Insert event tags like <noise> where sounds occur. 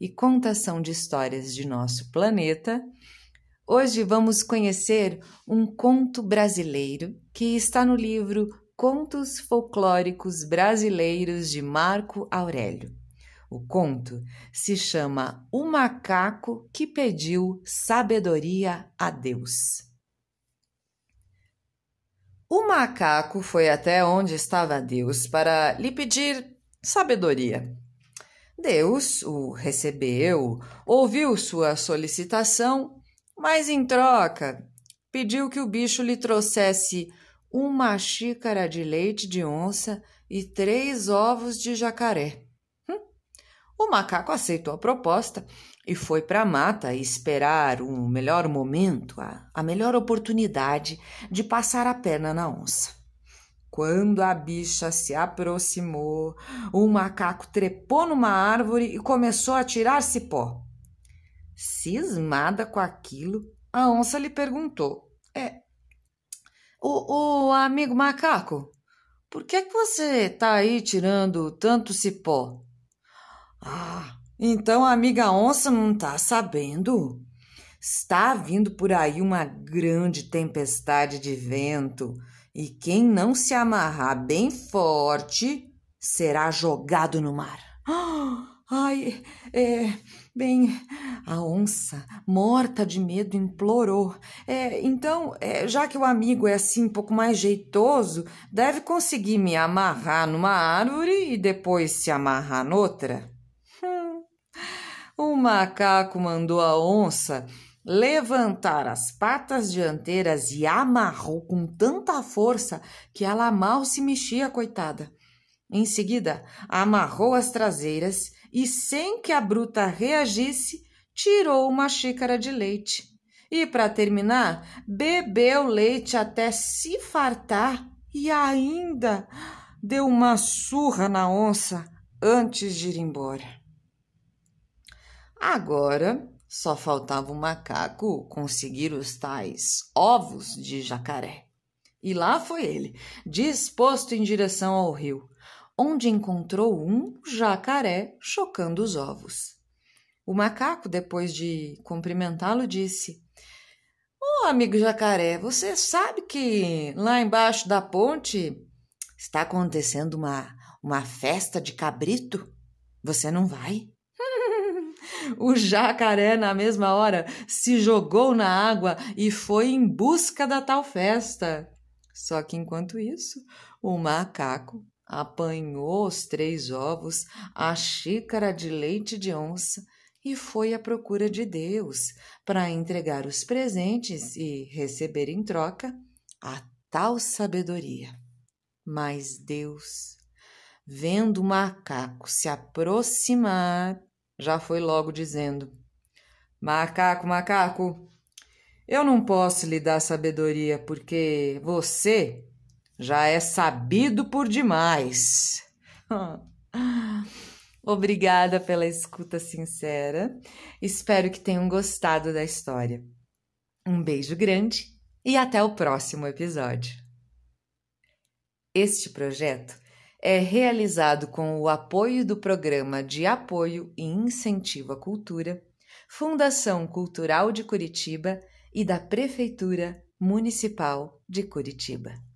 e contação de histórias de nosso planeta, hoje vamos conhecer um conto brasileiro que está no livro Contos Folclóricos Brasileiros de Marco Aurélio. O conto se chama O Macaco que Pediu Sabedoria a Deus. O macaco foi até onde estava Deus para lhe pedir sabedoria. Deus o recebeu, ouviu sua solicitação, mas em troca pediu que o bicho lhe trouxesse uma xícara de leite de onça e três ovos de jacaré. Hum? O macaco aceitou a proposta e foi para a mata esperar um melhor momento, a, a melhor oportunidade de passar a perna na onça. Quando a bicha se aproximou, o macaco trepou numa árvore e começou a tirar cipó. Cismada com aquilo, a onça lhe perguntou: É, o, o amigo macaco, por que, que você está aí tirando tanto cipó? Ah, então a amiga onça não está sabendo? Está vindo por aí uma grande tempestade de vento e quem não se amarrar bem forte será jogado no mar. <gasps> Ai, é. Bem, a onça, morta de medo, implorou. É, então, é, já que o amigo é assim um pouco mais jeitoso, deve conseguir me amarrar numa árvore e depois se amarrar noutra? Hum. O macaco mandou a onça levantar as patas dianteiras e amarrou com tanta força que ela mal se mexia, coitada. Em seguida, amarrou as traseiras e, sem que a bruta reagisse, tirou uma xícara de leite. E, para terminar, bebeu leite até se fartar e ainda deu uma surra na onça antes de ir embora. Agora só faltava o macaco conseguir os tais ovos de jacaré. E lá foi ele, disposto em direção ao rio, onde encontrou um jacaré chocando os ovos. O macaco, depois de cumprimentá-lo, disse: Ô oh, amigo jacaré, você sabe que lá embaixo da ponte está acontecendo uma, uma festa de cabrito? Você não vai? O jacaré, na mesma hora, se jogou na água e foi em busca da tal festa. Só que enquanto isso, o macaco apanhou os três ovos, a xícara de leite de onça e foi à procura de Deus para entregar os presentes e receber em troca a tal sabedoria. Mas Deus, vendo o macaco se aproximar, já foi logo dizendo: Macaco, macaco, eu não posso lhe dar sabedoria porque você já é sabido por demais. <laughs> Obrigada pela escuta sincera. Espero que tenham gostado da história. Um beijo grande e até o próximo episódio. Este projeto é realizado com o apoio do Programa de Apoio e Incentivo à Cultura, Fundação Cultural de Curitiba e da Prefeitura Municipal de Curitiba.